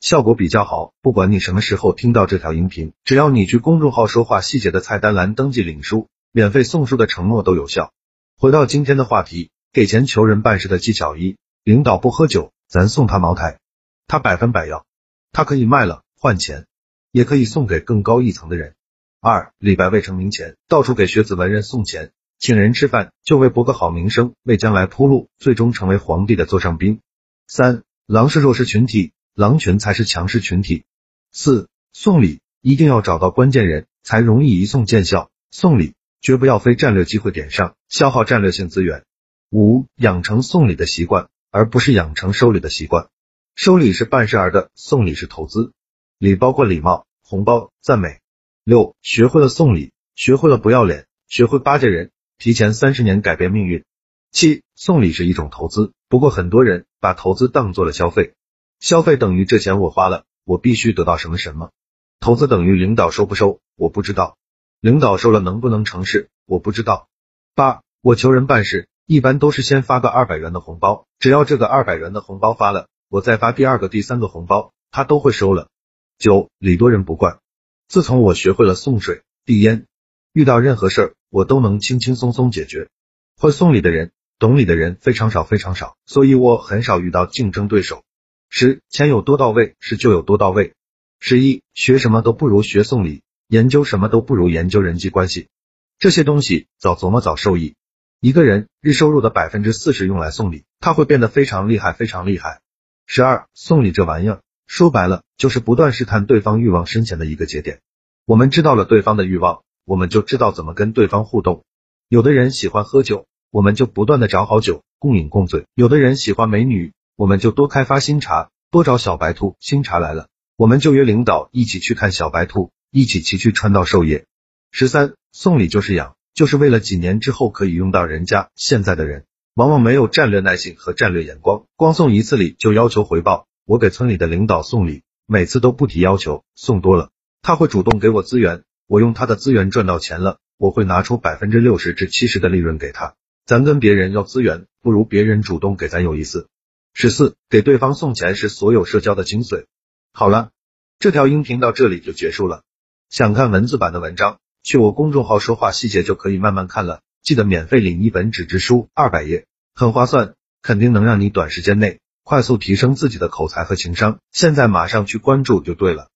效果比较好。不管你什么时候听到这条音频，只要你去公众号说话细节的菜单栏登记领书，免费送书的承诺都有效。回到今天的话题，给钱求人办事的技巧一：领导不喝酒，咱送他茅台，他百分百要，他可以卖了。换钱，也可以送给更高一层的人。二，李白未成名前，到处给学子文人送钱，请人吃饭，就为博个好名声，为将来铺路，最终成为皇帝的座上宾。三，狼是弱势群体，狼群才是强势群体。四，送礼一定要找到关键人才容易一送见效，送礼绝不要非战略机会点上，消耗战略性资源。五，养成送礼的习惯，而不是养成收礼的习惯。收礼是办事儿的，送礼是投资。礼包括礼貌、红包、赞美。六，学会了送礼，学会了不要脸，学会巴结人，提前三十年改变命运。七，送礼是一种投资，不过很多人把投资当做了消费，消费等于这钱我花了，我必须得到什么什么。投资等于领导收不收，我不知道，领导收了能不能成事，我不知道。八，我求人办事，一般都是先发个二百元的红包，只要这个二百元的红包发了，我再发第二个、第三个红包，他都会收了。九礼多人不怪。自从我学会了送水递烟，遇到任何事儿我都能轻轻松松解决。会送礼的人，懂礼的人非常少非常少，所以我很少遇到竞争对手。十钱有多到位，事就有多到位。十一学什么都不如学送礼，研究什么都不如研究人际关系。这些东西早琢磨早受益。一个人日收入的百分之四十用来送礼，他会变得非常厉害非常厉害。十二送礼这玩意儿。说白了，就是不断试探对方欲望深浅的一个节点。我们知道了对方的欲望，我们就知道怎么跟对方互动。有的人喜欢喝酒，我们就不断的找好酒，共饮共醉；有的人喜欢美女，我们就多开发新茶，多找小白兔。新茶来了，我们就约领导一起去看小白兔，一起骑去川道授业。十三，送礼就是养，就是为了几年之后可以用到人家。现在的人往往没有战略耐性和战略眼光，光送一次礼就要求回报。我给村里的领导送礼，每次都不提要求，送多了他会主动给我资源，我用他的资源赚到钱了，我会拿出百分之六十至七十的利润给他。咱跟别人要资源，不如别人主动给咱有意思。十四，给对方送钱是所有社交的精髓。好了，这条音频到这里就结束了。想看文字版的文章，去我公众号说话细节就可以慢慢看了。记得免费领一本纸质书，二百页，很划算，肯定能让你短时间内。快速提升自己的口才和情商，现在马上去关注就对了。